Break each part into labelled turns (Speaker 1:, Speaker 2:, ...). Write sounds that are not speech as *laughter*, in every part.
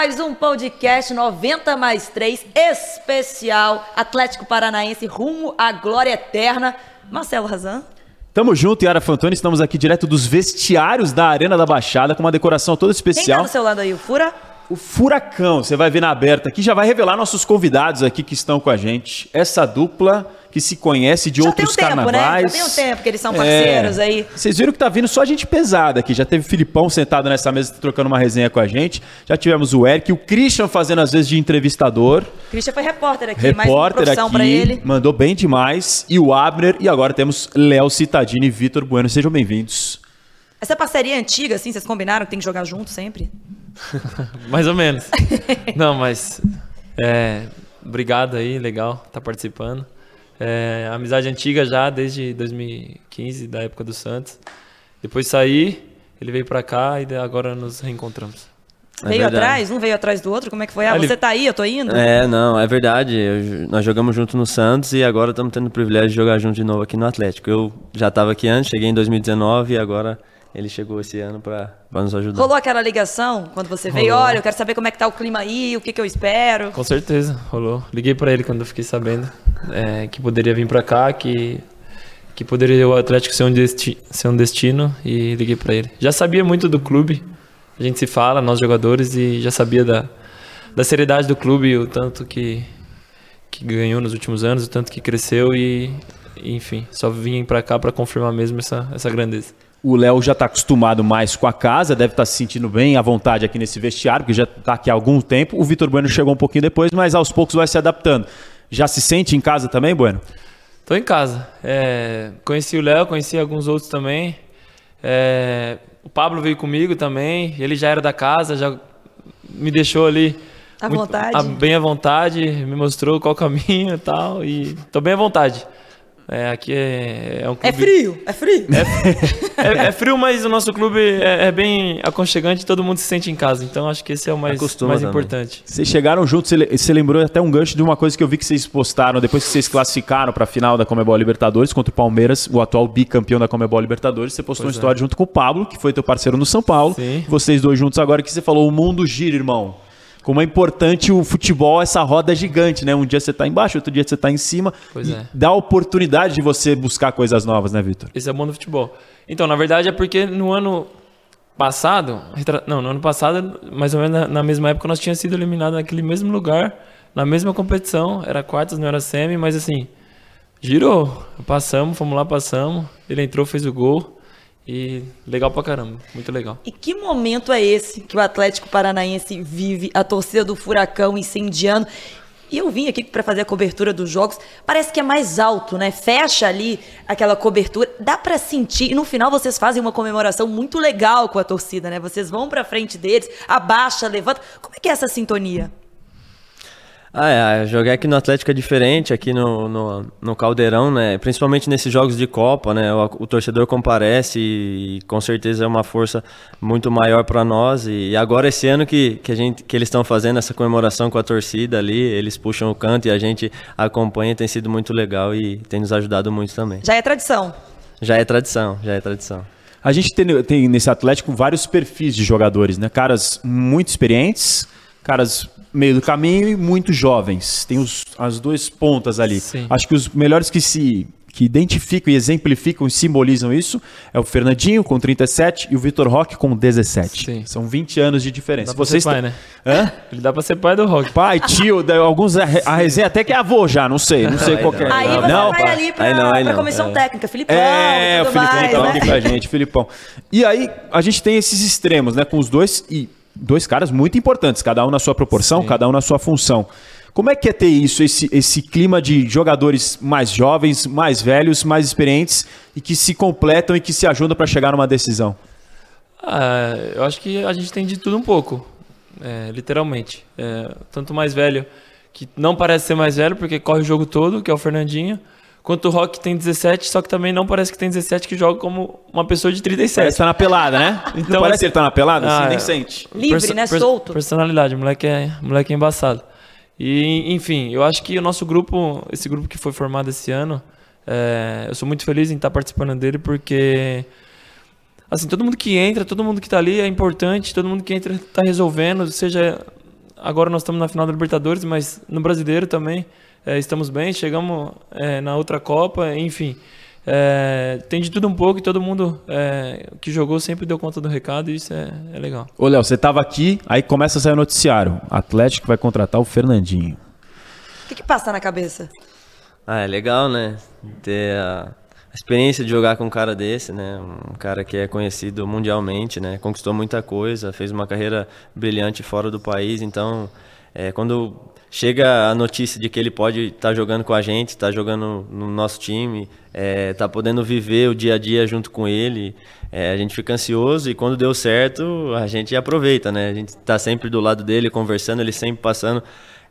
Speaker 1: mais um podcast 90 mais 3 especial Atlético Paranaense rumo à glória eterna. Marcelo Razan.
Speaker 2: Tamo junto, Yara Fantoni. Estamos aqui direto dos vestiários da Arena da Baixada com uma decoração toda
Speaker 1: Quem tá
Speaker 2: especial.
Speaker 1: do seu lado aí? O Fura?
Speaker 2: O Furacão, você vai ver na aberta aqui, já vai revelar nossos convidados aqui que estão com a gente. Essa dupla que se conhece de
Speaker 1: Já
Speaker 2: outros
Speaker 1: tem um tempo, né?
Speaker 2: carnavais.
Speaker 1: Já tem um tempo que eles são parceiros
Speaker 2: É.
Speaker 1: aí.
Speaker 2: Vocês viram que tá vindo só gente pesada aqui. Já teve o Filipão sentado nessa mesa trocando uma resenha com a gente. Já tivemos o Eric, o Christian fazendo às vezes de entrevistador.
Speaker 1: Christian foi repórter aqui, mais uma
Speaker 2: repórter aqui,
Speaker 1: pra ele.
Speaker 2: mandou bem demais. E o Abner. E agora temos Léo Citadini e Vitor Bueno. Sejam bem-vindos.
Speaker 1: Essa parceria antiga, assim, vocês combinaram que tem que jogar junto sempre? *laughs*
Speaker 3: Mais ou menos. Não, mas. É, obrigado aí, legal estar participando. É, amizade antiga já, desde 2015, da época do Santos. Depois saí, ele veio pra cá e agora nos reencontramos.
Speaker 4: É
Speaker 1: veio
Speaker 4: verdade.
Speaker 1: atrás? Um veio atrás do outro? Como é que foi? Ah,
Speaker 3: Ah, ele-
Speaker 1: você tá aí, eu tô indo?
Speaker 4: É, não, é verdade. Eu- nós jogamos junto no Santos e agora estamos tendo o privilégio de jogar junto de novo aqui no Atlético. Eu já estava aqui antes, cheguei em 2019 e agora ele chegou esse ano para nos ajudar.
Speaker 1: Rolou aquela ligação quando você veio?
Speaker 3: Rolou.
Speaker 1: Olha, eu quero saber como é que tá o clima aí, o que que eu espero.
Speaker 3: Com certeza, rolou. Liguei pra ele quando eu fiquei sabendo é, que poderia vir pra cá, que, que poderia o Atlético ser um, desti ser um destino e liguei pra ele. Já sabia muito do clube, a gente se fala, nós jogadores, e já sabia da, da seriedade do clube, o tanto que, que ganhou nos últimos anos, o tanto que cresceu e, enfim, só vim pra cá pra confirmar mesmo essa, essa grandeza.
Speaker 2: O Léo já está acostumado mais com a casa, deve estar se sentindo bem à vontade aqui nesse vestiário, porque já está aqui há algum tempo. O Vitor Bueno chegou um pouquinho depois, mas aos poucos vai se adaptando. Já se sente em casa também, Bueno?
Speaker 3: Tô em casa. É, conheci o Léo, conheci alguns outros também. É, o Pablo veio comigo também. Ele já era da casa, já me deixou ali
Speaker 1: À vontade.
Speaker 3: a- bem à vontade, me mostrou qual caminho e tal. E tô bem à vontade. É, aqui é, é um
Speaker 1: É
Speaker 3: clube.
Speaker 1: frio, é frio. *laughs*
Speaker 3: É, é frio, mas o nosso clube é, é bem aconchegante, todo mundo se sente em casa. Então acho que esse é o mais,
Speaker 4: Acostuma
Speaker 3: mais
Speaker 4: também.
Speaker 3: importante.
Speaker 2: Vocês chegaram juntos, você lembrou até um gancho de uma coisa que eu vi que vocês postaram depois que vocês classificaram para a final da Comebol Libertadores contra o Palmeiras, o atual bicampeão da Comebol Libertadores. Você postou
Speaker 3: Pois
Speaker 2: uma
Speaker 3: é.
Speaker 2: história junto com o Pablo, que foi teu parceiro no São Paulo.
Speaker 3: Sim.
Speaker 2: Vocês dois juntos agora que você falou: o mundo gira, irmão. Como é importante o futebol, essa roda gigante, né? Um dia você tá embaixo, outro dia você tá em cima.
Speaker 3: Pois
Speaker 2: E
Speaker 3: é.
Speaker 2: Dá oportunidade de você buscar coisas novas, né, Vitor?
Speaker 3: Esse é o bom do futebol. Então, na verdade, é porque no ano passado, não, no ano passado, mais ou menos na, na mesma época, nós tínhamos sido eliminados naquele mesmo lugar, na mesma competição, era quartas, não era semi, mas assim, girou. Passamos, fomos lá, passamos. Ele entrou, fez o gol. E legal pra caramba, muito legal.
Speaker 1: E que momento é esse que o Atlético Paranaense vive, a torcida do Furacão incendiando? E eu vim aqui para fazer a cobertura dos jogos, parece que é mais alto, né? Fecha ali aquela cobertura, dá para sentir. E no final vocês fazem uma comemoração muito legal com a torcida, né? Vocês vão para frente deles, abaixa, levanta. Como é que é essa sintonia?
Speaker 4: Ah, é, jogar aqui no Atlético é diferente, aqui no, no, no Caldeirão, né? Principalmente nesses jogos de Copa, né? O, o torcedor comparece e, com certeza é uma força muito maior para nós. E, agora esse ano que, que, a gente, que eles estão fazendo essa comemoração com a torcida ali, eles puxam o canto e a gente acompanha, tem sido muito legal e tem nos ajudado muito também.
Speaker 1: Já é tradição.
Speaker 4: Já é tradição, já é tradição.
Speaker 2: A gente tem, tem nesse Atlético vários perfis de jogadores, né? Caras muito experientes, caras meio do caminho e muito jovens. Tem os, as duas pontas ali.
Speaker 3: Sim.
Speaker 2: Acho que os melhores que se que identificam e exemplificam e simbolizam isso é o Fernandinho com 37 e o Vitor Roque com 17.
Speaker 3: Sim.
Speaker 2: São 20 anos de diferença.
Speaker 3: Dá pra
Speaker 2: Vocês
Speaker 3: ser pai, né?
Speaker 2: Hã?
Speaker 3: Ele dá pra ser pai do rock.
Speaker 2: Pai, tio, alguns a, a resenha até que é avô já, não sei, não sei qual que é.
Speaker 1: Aí
Speaker 4: não,
Speaker 1: você
Speaker 2: não,
Speaker 1: vai
Speaker 2: pai.
Speaker 1: ali pra,
Speaker 4: Aí não, aí
Speaker 1: pra comissão técnica, Filipão,
Speaker 2: É, o
Speaker 1: tudo
Speaker 2: Filipão
Speaker 1: mais,
Speaker 2: tá
Speaker 1: né?
Speaker 2: aqui com a gente, Filipão. E aí, a gente tem esses extremos, né? Com os dois e dois caras muito importantes, cada um na sua proporção,
Speaker 3: Sim.
Speaker 2: cada um na sua função. Como é que é ter isso, esse, esse clima de jogadores mais jovens, mais velhos, mais experientes e que se completam e que se ajudam para chegar numa decisão?
Speaker 3: Ah, eu acho que a gente tem de tudo um pouco, é, literalmente. É, tanto mais velho, que não parece ser mais velho, porque corre o jogo todo, que é o Fernandinho, quanto o Rock tem 17, só que também não parece que tem 17, que joga como uma pessoa de 37.
Speaker 2: Parece que tá na pelada, né? *laughs* Então,
Speaker 3: Então,
Speaker 2: parece
Speaker 3: assim-
Speaker 2: que ele tá na pelada? Assim,
Speaker 3: Ah,
Speaker 2: nem
Speaker 3: é.
Speaker 2: sente.
Speaker 1: Livre, né? Solto.
Speaker 3: Personalidade, moleque é, moleque é embaçado. E, enfim, eu acho que o nosso grupo, esse grupo que foi formado esse ano, é, eu sou muito feliz em estar participando dele porque, assim, todo mundo que entra, todo mundo que está ali é importante, todo mundo que entra está resolvendo, seja agora nós estamos na final da Libertadores, mas no Brasileiro também é, estamos bem, chegamos é, na outra Copa, enfim. É, tem de tudo um pouco e todo mundo é, que jogou sempre deu conta do recado e isso é, é legal.
Speaker 2: Ô, Léo, você tava aqui, aí começa a sair o noticiário. Atlético vai contratar o Fernandinho.
Speaker 1: O que, que passa na cabeça?
Speaker 4: Ah, é legal, né? Ter a a experiência de jogar com um cara desse, né? Um cara que é conhecido mundialmente, né? Conquistou muita coisa, fez uma carreira brilhante fora do país. Então, é, quando chega a notícia de que ele pode estar tá jogando com a gente, estar tá jogando no nosso time, estar é, tá podendo viver o dia a dia junto com ele, é, a gente fica ansioso e quando deu certo, a gente aproveita, né? A gente está sempre do lado dele, conversando, ele sempre passando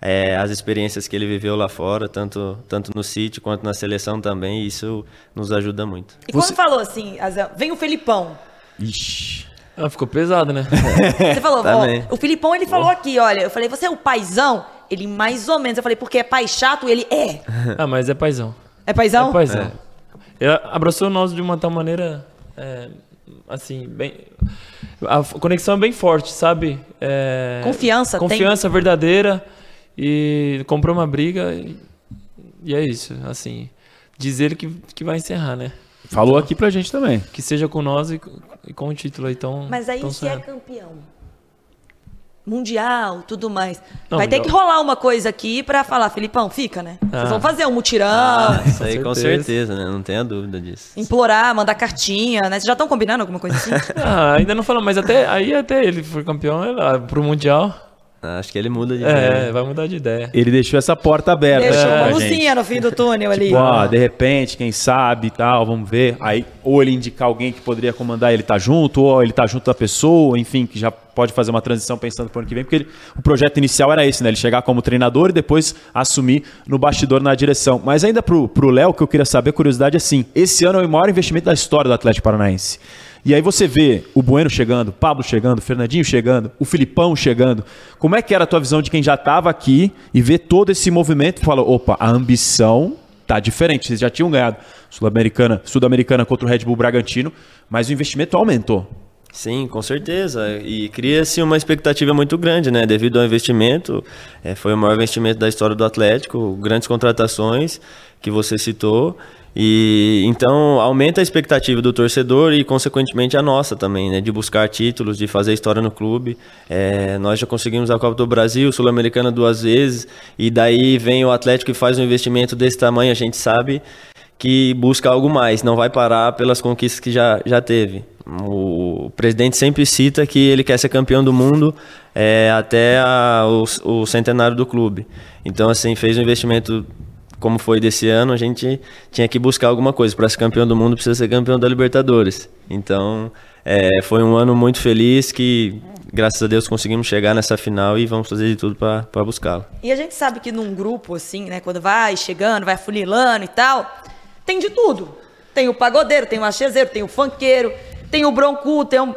Speaker 4: é, as experiências que ele viveu lá fora, tanto, tanto no City quanto na seleção também, e isso nos ajuda muito.
Speaker 1: E Você... quando falou assim, Azel, vem o Felipão.
Speaker 2: Ixi.
Speaker 3: Ah, ficou pesado, né?
Speaker 1: Você falou, *laughs* ó, o Filipão ele falou aqui, olha, eu falei, você é o paizão? Ele mais ou menos. Eu falei, porque é pai chato? Ele é.
Speaker 3: Ah, mas é paizão.
Speaker 1: É paizão?
Speaker 3: É paizão. É. Ele abraçou nós de uma tal maneira, é, assim, bem... A conexão é bem forte, sabe? É,
Speaker 1: confiança,
Speaker 3: Confiança tem... verdadeira. E comprou uma briga e, e é isso, assim. Diz ele que, que vai encerrar, né?
Speaker 2: Falou aqui pra gente também.
Speaker 3: Que seja com nós e, e com o título. Então,
Speaker 1: Mas aí se é campeão. Mundial, tudo mais.
Speaker 3: Não,
Speaker 1: vai ter que rolar uma coisa aqui pra falar, Filipão, fica, né? Ah. Vocês vão fazer um mutirão. Ah,
Speaker 4: isso aí com certeza, né? Não tenha dúvida disso.
Speaker 1: Implorar, mandar cartinha, né? Vocês já estão combinando alguma coisa assim? *laughs*
Speaker 3: ah, ainda não falamos, mas até aí até ele foi campeão pro Mundial.
Speaker 4: Acho que ele muda de
Speaker 3: é,
Speaker 4: ideia.
Speaker 3: É, vai mudar de ideia.
Speaker 2: Ele deixou essa porta aberta.
Speaker 1: Deixou
Speaker 2: é,
Speaker 1: uma luzinha no fim do túnel ali.
Speaker 2: Tipo, ó, de repente, quem sabe e tal, vamos ver. Aí, ou ele indicar alguém que poderia comandar ele tá junto, ou ele tá junto da pessoa, enfim, que já pode fazer uma transição pensando pro ano que vem, porque ele, o projeto inicial era esse, né? Ele chegar como treinador e depois assumir no bastidor na direção. Mas ainda pro Léo, que eu queria saber, curiosidade é assim: esse ano é o maior investimento da história do Atlético Paranaense. E aí você vê o Bueno chegando, Pablo chegando, Fernandinho chegando, o Filipão chegando. Como é que era a tua visão de quem já estava aqui e vê todo esse movimento e fala, opa, a ambição tá diferente. Vocês já tinham ganhado Sul-Americana Sul contra o Red Bull Bragantino, mas o investimento aumentou.
Speaker 4: Sim, com certeza. E cria-se uma expectativa muito grande, né? Devido ao investimento, é, foi o maior investimento da história do Atlético, grandes contratações que você citou. E então aumenta a expectativa do torcedor e consequentemente a nossa também, né? De buscar títulos, de fazer história no clube. É, nós já conseguimos a Copa do Brasil, Sul-Americana duas vezes e daí vem o Atlético e faz um investimento desse tamanho. A gente sabe que busca algo mais, não vai parar pelas conquistas que já, já teve. O presidente sempre cita que ele quer ser campeão do mundo é, até a, o, o centenário do clube. Então, assim, fez um investimento como foi desse ano, a gente tinha que buscar alguma coisa. Para ser campeão do mundo, precisa ser campeão da Libertadores. Então, é, foi um ano muito feliz que, graças a Deus, conseguimos chegar nessa final e vamos fazer de tudo para buscá-la.
Speaker 1: E a gente sabe que num grupo, assim, né, quando vai chegando, vai funilando e tal, tem de tudo. Tem o pagodeiro, tem o achezeiro, tem o funkeiro, tem o bronco, tem o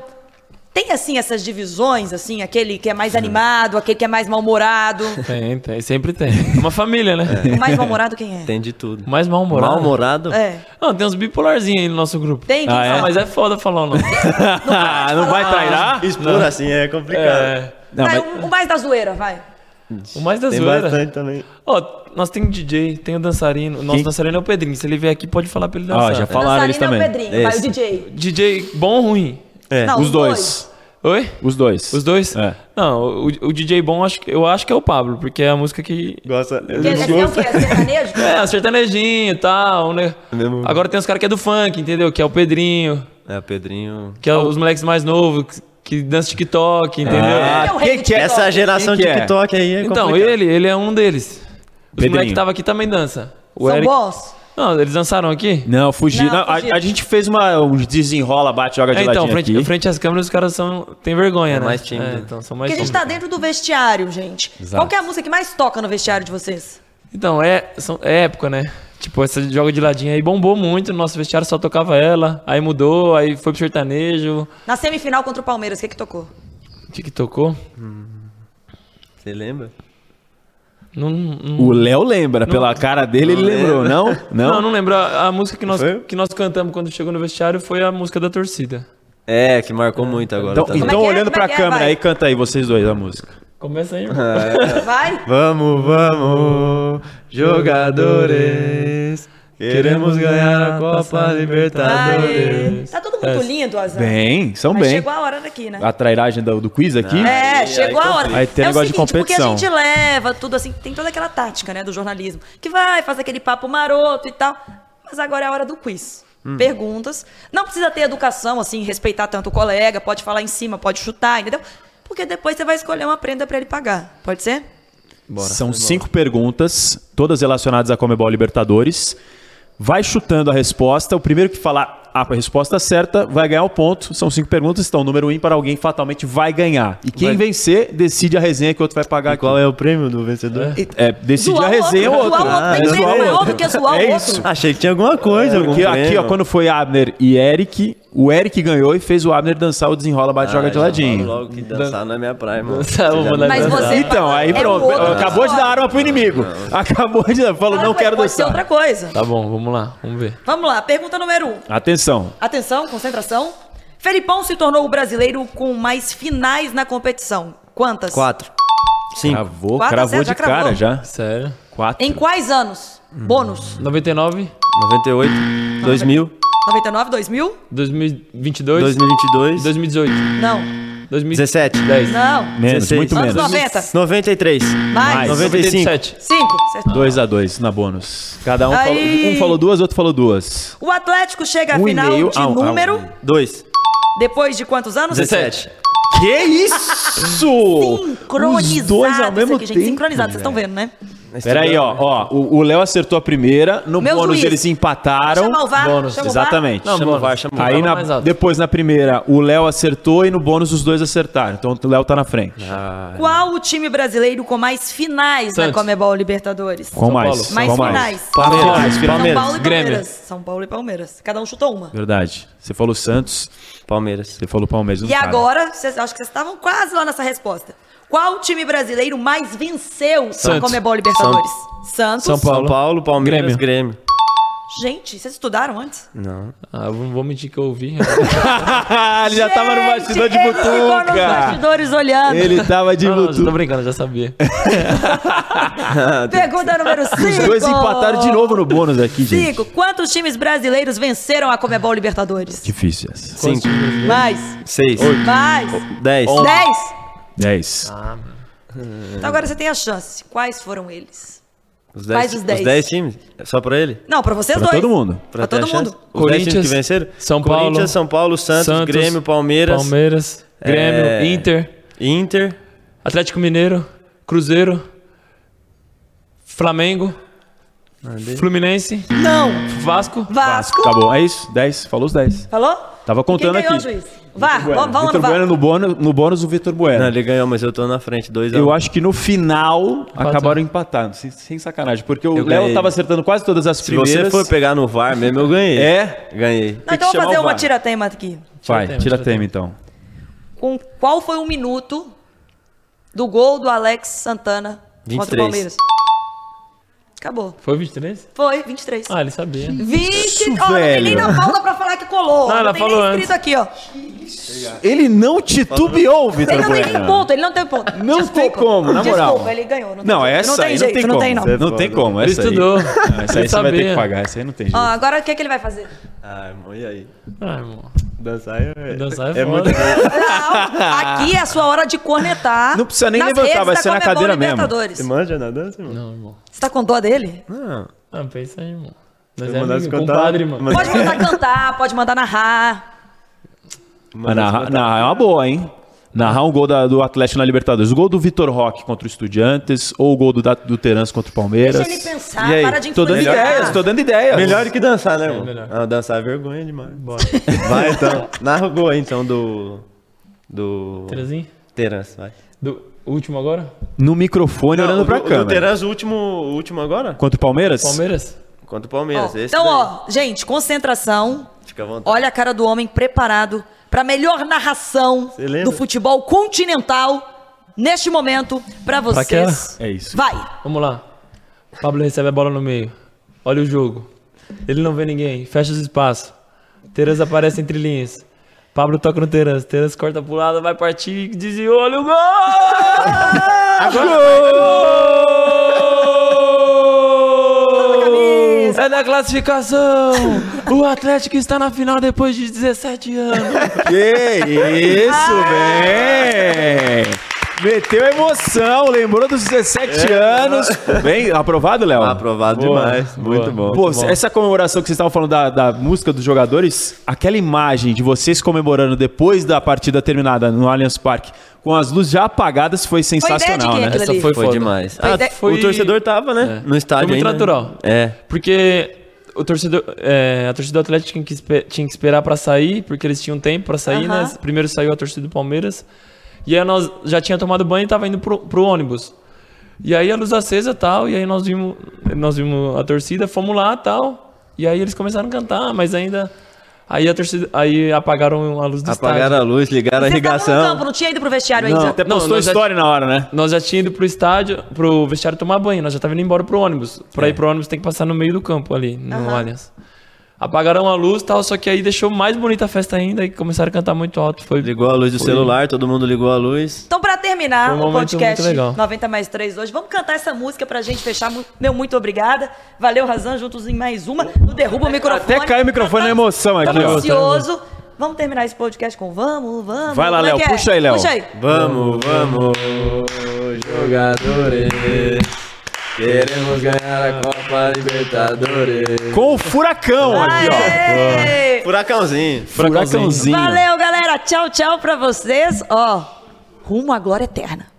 Speaker 1: tem, assim, essas divisões, assim, aquele que é mais animado, aquele que é mais mal-humorado? *laughs*
Speaker 3: Tem, tem, sempre tem. É uma família, né?
Speaker 1: É. O mais mal-humorado quem é?
Speaker 4: Tem de tudo.
Speaker 3: O mais mal-humorado?
Speaker 4: Mal-humorado?
Speaker 1: É.
Speaker 3: Não, tem uns bipolarzinhos aí no nosso grupo.
Speaker 1: Tem?
Speaker 3: Ah, é? mas é foda falar o nome. *laughs*
Speaker 1: não,
Speaker 2: não vai trairar?
Speaker 4: Expor assim é complicado. É.
Speaker 1: Não, vai, mas... o mais da zoeira, vai.
Speaker 3: O mais da
Speaker 4: tem
Speaker 3: zoeira.
Speaker 4: Tem bastante também.
Speaker 3: Ó, oh, nós temos DJ, tem o dançarino. O nosso Quem? dançarino é o Pedrinho. Se ele vier aqui, pode falar pra ele dançar.
Speaker 2: Ó, já falaram
Speaker 1: eles
Speaker 2: também.
Speaker 1: É o Pedrinho, vai, o DJ.
Speaker 3: DJ bom ou ruim?
Speaker 2: É, não, os, dois. dois.
Speaker 3: Oi?
Speaker 2: Os dois.
Speaker 3: Os dois?
Speaker 2: É.
Speaker 3: Não, o, o, DJ bom acho, eu acho que é o Pablo, porque é a música que.
Speaker 4: Gosta.
Speaker 1: Que, é, é o quê? É sertanejo? *laughs*
Speaker 3: É, sertanejinho e tal, né? É mesmo... Agora tem os caras que é do funk, entendeu? Que é o Pedrinho.
Speaker 4: É, o Pedrinho.
Speaker 3: Que é os moleques mais novos, que dança TikTok, entendeu?
Speaker 1: Ah,
Speaker 4: é quem que é essa geração de TikTok aí? É
Speaker 3: então, ele, ele é um deles. Os moleques que estavam aqui também dança.
Speaker 1: O São Eric... bons?
Speaker 3: Não, eles dançaram aqui?
Speaker 2: Não, fugi. Não, não, a, a, gente fez uma, um desenrola, bate, joga de é,
Speaker 3: então,
Speaker 2: frente,
Speaker 3: aqui. frente às câmeras os caras são, têm vergonha, é né?
Speaker 4: Mais tímido. É,
Speaker 3: então, são mais
Speaker 1: Porque a gente tá dentro do vestiário, gente. Exato. Qual que é a música que mais toca no vestiário de vocês?
Speaker 3: Então, é, são, é época, né? Tipo, essa joga de ladinho aí bombou muito, no nosso vestiário só tocava ela, aí mudou, aí foi pro sertanejo.
Speaker 1: Na semifinal contra o Palmeiras, o que que tocou?
Speaker 3: O que que tocou?
Speaker 4: Hum. Você lembra?
Speaker 3: Não, não,
Speaker 2: o Léo lembra, não, pela cara dele ele lembrou, não? *laughs*
Speaker 3: Não, não, não lembro. A, a música que nós, que nós cantamos quando chegou no vestiário foi a música da torcida.
Speaker 4: É, que marcou muito agora.
Speaker 2: Então,
Speaker 4: tá
Speaker 2: então
Speaker 1: é
Speaker 2: olhando
Speaker 1: é,
Speaker 2: pra é, câmera vai? aí, canta aí vocês dois a música.
Speaker 3: Começa aí, irmão. *laughs*
Speaker 1: Vai.
Speaker 4: Vamos, vamos, jogadores. Queremos ganhar a Copa. Libertadores.
Speaker 1: Tá todo muito lindo, Azar.
Speaker 2: Bem, são
Speaker 1: Mas
Speaker 2: bem.
Speaker 1: chegou a hora daqui, né?
Speaker 2: A trairagem do, do quiz aqui.
Speaker 1: É, chegou a hora.
Speaker 2: Aí tem
Speaker 1: é o
Speaker 2: negócio de
Speaker 1: seguinte, porque a
Speaker 2: competição.
Speaker 1: gente leva tudo assim, tem toda aquela tática, né, do jornalismo, que vai, faz aquele papo maroto e tal. Mas agora é a hora do quiz.
Speaker 2: Hum.
Speaker 1: Perguntas. Não precisa ter educação, assim, respeitar tanto o colega, pode falar em cima, pode chutar, entendeu? Porque depois você vai escolher uma prenda pra ele pagar. Pode ser?
Speaker 2: São cinco perguntas, todas relacionadas à Comebol Libertadores. Vai chutando a resposta. O primeiro que falar a resposta certa vai ganhar o ponto. São cinco perguntas, então o número ímpar alguém fatalmente vai ganhar. E quem
Speaker 4: Vai-
Speaker 2: vencer decide a resenha que o outro vai pagar.
Speaker 4: E qual é o prêmio do vencedor?
Speaker 2: É, decide
Speaker 1: Zoar
Speaker 2: a resenha
Speaker 1: outro,
Speaker 2: ou outro.
Speaker 1: zoar outro,
Speaker 2: Ah, é zoar o
Speaker 1: é
Speaker 2: outro.
Speaker 1: que é zoar
Speaker 2: É
Speaker 1: outro.
Speaker 2: isso.
Speaker 4: Achei que tinha alguma coisa, algum
Speaker 2: Aqui, aqui, ó, quando foi Abner e Eric, o Eric ganhou e fez o Abner dançar o desenrola, bate, joga
Speaker 4: Ah,
Speaker 2: de
Speaker 4: já
Speaker 2: ladinho.
Speaker 4: Logo que dançar não é minha praia, mano.
Speaker 3: Dançar, vou mandar
Speaker 1: Mas
Speaker 3: dançar.
Speaker 1: você-
Speaker 2: Então, aí
Speaker 1: É
Speaker 2: pronto. Acabou de dar arma pro inimigo. Acabou de dar. Falou, não
Speaker 1: pode-
Speaker 2: quero
Speaker 1: pode ser
Speaker 2: dançar.
Speaker 1: outra coisa.
Speaker 3: Tá bom, vamos lá, vamos ver.
Speaker 1: Vamos lá, pergunta número um.
Speaker 2: Atenção.
Speaker 1: Atenção, concentração. Felipão se tornou o brasileiro com mais finais na competição. Quantas?
Speaker 4: Quatro. Cinco.
Speaker 2: Cravou,
Speaker 1: Quatro
Speaker 2: cravou
Speaker 1: zero,
Speaker 2: de
Speaker 1: já cravou.
Speaker 2: cara já.
Speaker 3: Sério.
Speaker 2: Quatro.
Speaker 1: Em quais anos? Bônus.
Speaker 3: 99,
Speaker 4: 98, 2000,
Speaker 1: 99, 2000?
Speaker 3: 2022,
Speaker 4: 2022,
Speaker 3: 2018,
Speaker 1: Não.
Speaker 3: 2017,
Speaker 4: 17.
Speaker 3: 10,
Speaker 1: Não.
Speaker 2: Menos,
Speaker 4: 16.
Speaker 2: muito
Speaker 1: Anos
Speaker 2: menos.
Speaker 1: 90.
Speaker 4: 93.
Speaker 1: Mais.
Speaker 4: 95.
Speaker 3: 97.
Speaker 1: 5. Certo.
Speaker 2: 2x2 na bônus. Cada um
Speaker 1: Aí.
Speaker 2: falou, um falou duas, outro falou duas.
Speaker 1: O Atlético chega à
Speaker 2: Um e
Speaker 1: final
Speaker 2: meio.
Speaker 1: de
Speaker 2: Ah, um-
Speaker 1: número
Speaker 2: um.
Speaker 4: 2.
Speaker 1: depois de quantos anos?
Speaker 3: 17.
Speaker 2: Que isso?
Speaker 1: Sincronizado.
Speaker 2: Os dois ao
Speaker 1: isso
Speaker 2: mesmo
Speaker 1: aqui, gente,
Speaker 2: tempo.
Speaker 1: sincronizado, vocês estão vendo, né?
Speaker 2: Peraí, ó, ó. O Léo acertou a primeira. No
Speaker 1: Meu
Speaker 2: bônus
Speaker 1: juiz.
Speaker 2: eles empataram.
Speaker 1: Chama o VAR.
Speaker 3: bônus,
Speaker 1: chama o VAR.
Speaker 2: Exatamente.
Speaker 3: Não,
Speaker 4: Chama o. VAR, chama o
Speaker 2: Aí
Speaker 3: Fala
Speaker 2: na-
Speaker 3: mais alto.
Speaker 2: depois na primeira o Léo acertou e no bônus os dois acertaram. Então o Léo tá na frente.
Speaker 1: Qual o time brasileiro com mais finais na
Speaker 3: Santos.
Speaker 1: Comebol Libertadores?
Speaker 2: Qual
Speaker 3: São
Speaker 2: mais?
Speaker 3: Paulo.
Speaker 1: Mais
Speaker 2: Qual
Speaker 1: finais.
Speaker 2: Palmeiras.
Speaker 4: Palmeiras.
Speaker 1: São. Paulo e
Speaker 3: Grêmio.
Speaker 1: Palmeiras. São Paulo e Palmeiras. Cada um chutou uma.
Speaker 2: Verdade. Você falou Santos,
Speaker 4: Palmeiras.
Speaker 2: você falou Palmeiras. não
Speaker 1: E
Speaker 2: sabe.
Speaker 1: agora, vocês, acho que vocês estavam quase lá nessa resposta. Qual time brasileiro mais venceu
Speaker 3: Santos.
Speaker 1: Comebol Libertadores? Santos.
Speaker 3: São Paulo.
Speaker 4: São Paulo, Palmeiras,
Speaker 3: Grêmio.
Speaker 4: Grêmio.
Speaker 1: Gente, vocês estudaram antes?
Speaker 4: Não.
Speaker 3: Ah, não vou mentir que eu ouvi. *laughs*
Speaker 2: ele já tava no bastidor de
Speaker 1: ele ficou nos
Speaker 2: butuca.
Speaker 1: bastidores olhando.
Speaker 2: Ele tava de
Speaker 3: não, não, já tô
Speaker 2: butuca.
Speaker 3: brincando, já sabia. *laughs*
Speaker 1: Pergunta número 5.
Speaker 2: Os dois empataram de novo no bônus aqui, gente.
Speaker 1: Cinco. Quantos times brasileiros venceram a Comebol Libertadores?
Speaker 2: Difícil essa.
Speaker 4: Cinco.
Speaker 1: Mais.
Speaker 4: Seis.
Speaker 1: Mais.
Speaker 4: Dez.
Speaker 1: Dez.
Speaker 2: Dez.
Speaker 1: Então agora você tem a chance. Quais foram eles?
Speaker 4: Os
Speaker 1: Faz
Speaker 4: dez,
Speaker 1: os dez.
Speaker 4: Os dez times? É Só pra ele?
Speaker 1: Não, pra vocês
Speaker 2: Pra
Speaker 1: dois.
Speaker 2: todo mundo.
Speaker 1: Pra,
Speaker 4: ter
Speaker 1: todo
Speaker 4: chance?
Speaker 1: mundo.
Speaker 4: Os dez times
Speaker 3: Corinthians,
Speaker 4: que venceram?
Speaker 3: São Paulo,
Speaker 4: Corinthians, São Paulo, Santos,
Speaker 3: Santos,
Speaker 4: Grêmio, Palmeiras,
Speaker 3: Palmeiras, Grêmio,
Speaker 4: É.
Speaker 3: Inter,
Speaker 4: Inter,
Speaker 3: Atlético Mineiro, Cruzeiro, Flamengo, Fluminense,
Speaker 1: Não.
Speaker 3: Vasco.
Speaker 1: Vasco.
Speaker 2: Acabou. É isso? Dez. Falou os dez.
Speaker 1: Falou?
Speaker 2: Tava contando
Speaker 1: e quem ganhou,
Speaker 2: aqui.
Speaker 1: juiz? Vá,
Speaker 2: Vitor Bueno.
Speaker 1: vamos,
Speaker 2: Vitor
Speaker 1: no VAR.
Speaker 2: Bueno no bônus, no bônus o Vitor Bueno.
Speaker 4: Não, ele ganhou, mas eu tô na frente, dois a
Speaker 2: Eu
Speaker 4: um.
Speaker 2: acho que no final acabaram empatando, sem, sem sacanagem. Porque o Léo tava acertando quase todas as
Speaker 4: Se
Speaker 2: primeiras.
Speaker 4: você for pegar no VAR mesmo, eu ganhei.
Speaker 2: É?
Speaker 4: Ganhei.
Speaker 1: Não, então vamos fazer uma tiratema aqui.
Speaker 2: Vai,
Speaker 3: tema,
Speaker 2: tira
Speaker 3: tira
Speaker 2: tema então.
Speaker 1: Com qual foi o minuto do gol do Alex Santana contra o
Speaker 4: 23.
Speaker 1: Palmeiras? Acabou.
Speaker 3: Foi 23?
Speaker 1: Foi, 23.
Speaker 3: Ah, ele sabia.
Speaker 1: 20. Ó, não tem nem na pauta pra falar que colou. *laughs*
Speaker 3: Não, ela
Speaker 1: tem
Speaker 3: falou
Speaker 1: nem escrito
Speaker 3: antes.
Speaker 1: aqui, ó.
Speaker 2: Ele não titubeou, Vitor
Speaker 1: Ele não tem nem ponto, ele não tem ponto.
Speaker 2: Não
Speaker 1: Desculpa.
Speaker 2: tem como, na moral.
Speaker 1: Desculpa, ele ganhou. Não, tem
Speaker 2: Não, essa
Speaker 1: não tem
Speaker 2: aí
Speaker 1: jeito,
Speaker 2: não tem
Speaker 1: não
Speaker 2: como.
Speaker 1: tem não.
Speaker 2: Não tem como,
Speaker 3: Ele
Speaker 2: essa aí.
Speaker 3: estudou.
Speaker 2: Não, essa aí
Speaker 3: Ele
Speaker 2: você vai ter que pagar, essa aí não tem
Speaker 1: Ó,
Speaker 2: jeito.
Speaker 1: agora o que, que ele vai fazer?
Speaker 4: Ah, irmão, e aí?
Speaker 3: Ah, irmão.
Speaker 4: Dançar é... *laughs*
Speaker 3: Dançar é,
Speaker 4: é
Speaker 3: foda.
Speaker 4: muito...
Speaker 1: Não, aqui é a sua hora de cornetar.
Speaker 2: Não precisa nem levantar, vai ser na cadeira mesmo.
Speaker 4: Você manja na dança, irmão?
Speaker 3: Não, irmão.
Speaker 1: Você tá com dó dele?
Speaker 4: Não.
Speaker 3: Ah, pensa aí, irmão. Nós
Speaker 4: Eu
Speaker 3: é amigo,
Speaker 4: cantar,
Speaker 3: compadre, mano.
Speaker 4: mas-
Speaker 1: Pode *laughs* mandar cantar, pode mandar narrar.
Speaker 2: Mas narrar, narrar é uma boa, hein? Narrar um gol da- do Atlético na Libertadores. O gol do Vitor Roque contra o Estudiantes ou o gol do, do Terence contra o Palmeiras.
Speaker 1: Deixa ele pensar,
Speaker 4: E aí?
Speaker 1: para de
Speaker 2: Tô dando ideias, tô dando ideias.
Speaker 4: Melhor do que dançar, né, irmão?
Speaker 3: melhor.
Speaker 4: Ah, dançar é vergonha demais. Bora. *laughs* Vai, então. Narra o gol aí, então, do... Do...
Speaker 3: Terezinho?
Speaker 4: Terence, vai.
Speaker 3: Do o último agora?
Speaker 2: No microfone, olhando
Speaker 4: o
Speaker 2: pra
Speaker 4: do,
Speaker 2: câmera.
Speaker 4: O do o último, o último agora?
Speaker 2: Contra o Palmeiras?
Speaker 3: Palmeiras?
Speaker 4: Contra o Palmeiras. esse
Speaker 1: então,
Speaker 4: daí.
Speaker 1: ó, gente, concentração.
Speaker 4: Fica à vontade.
Speaker 1: Olha a cara do homem preparado para melhor narração do futebol continental neste momento para vocês.
Speaker 2: É isso.
Speaker 1: Vai.
Speaker 3: Vamos lá. Pablo recebe a bola no meio. Olha o jogo. Ele não vê ninguém. Fecha os espaços. Tereza aparece entre linhas. Pablo toca no Terence. Terence corta pro lado, vai partir, desviou, olha o gol! É da classificação! O Atlético está na final depois de 17 anos.
Speaker 2: Que isso, bem! Meteu emoção, lembrou dos 17 anos. Bem, aprovado, Léo?
Speaker 4: Aprovado
Speaker 3: Boa,
Speaker 4: demais.
Speaker 3: boa.
Speaker 4: Muito bom.
Speaker 2: Pô,
Speaker 3: Muito bom.
Speaker 2: essa comemoração que vocês estavam falando da, da música dos jogadores, aquela imagem de vocês comemorando depois da partida terminada no Allianz Parque, com as luzes já apagadas, foi
Speaker 1: ideia de
Speaker 2: sensacional,
Speaker 1: quem
Speaker 2: né?
Speaker 3: Essa foi
Speaker 4: Foi demais.
Speaker 1: Foi
Speaker 4: Ah,
Speaker 3: foi-
Speaker 4: O torcedor tava, né?
Speaker 3: É.
Speaker 4: No estádio
Speaker 3: Foi muito
Speaker 4: ainda.
Speaker 3: natural.
Speaker 4: É.
Speaker 3: Porque o torcedor, é, a torcida do Atlético tinha que, tinha que esperar pra sair, porque eles tinham tempo pra sair,
Speaker 1: Aham.
Speaker 3: né? Primeiro saiu a torcida do Palmeiras. E aí nós já tinha tomado banho e tava indo pro, pro ônibus. E aí a luz acesa e tal, e aí nós vimos, nós vimos a torcida, fomos lá e tal. E aí eles começaram a cantar, mas ainda. Aí a torcida. Aí apagaram a luz do
Speaker 4: Apagaram a
Speaker 3: estádio.
Speaker 4: luz, ligaram a
Speaker 1: Você tava no campo,
Speaker 4: irrigação.
Speaker 1: não tinha ido pro vestiário
Speaker 2: Não,
Speaker 1: ainda.
Speaker 2: até
Speaker 3: Não,
Speaker 2: postou história na hora, né?
Speaker 3: Nós já tínhamos ido pro estádio, pro vestiário tomar banho, nós já tava indo embora pro ônibus. Pra ir pro ônibus tem que passar no meio do campo ali, no
Speaker 1: Aham.
Speaker 3: Allianz. Apagaram a luz e tal, só que aí deixou mais bonita a festa ainda e começaram a cantar muito alto. Foi
Speaker 4: Ligou a luz do
Speaker 3: Foi.
Speaker 4: celular, todo mundo ligou a luz.
Speaker 1: Então, pra terminar
Speaker 3: um
Speaker 1: o podcast
Speaker 3: muito legal.
Speaker 1: 90 mais 3 hoje, vamos cantar essa música pra gente fechar. Meu muito obrigada. Valeu, Razan, juntos em mais uma. No Derruba o Microfone.
Speaker 2: Até caiu o microfone na emoção aqui, ó.
Speaker 1: ansioso. Vamos terminar esse podcast com vamos, vamos.
Speaker 2: Vai lá,
Speaker 1: é
Speaker 2: Léo,
Speaker 1: é?
Speaker 2: puxa aí, Léo.
Speaker 1: Puxa aí.
Speaker 4: Vamos, vamos, jogadores. Queremos ganhar a Copa Libertadores.
Speaker 2: Com o furacão aqui, ó.
Speaker 4: Furacãozinho.
Speaker 2: Furacãozinho.
Speaker 1: Valeu, galera. Tchau, tchau pra vocês. Ó, rumo à glória eterna.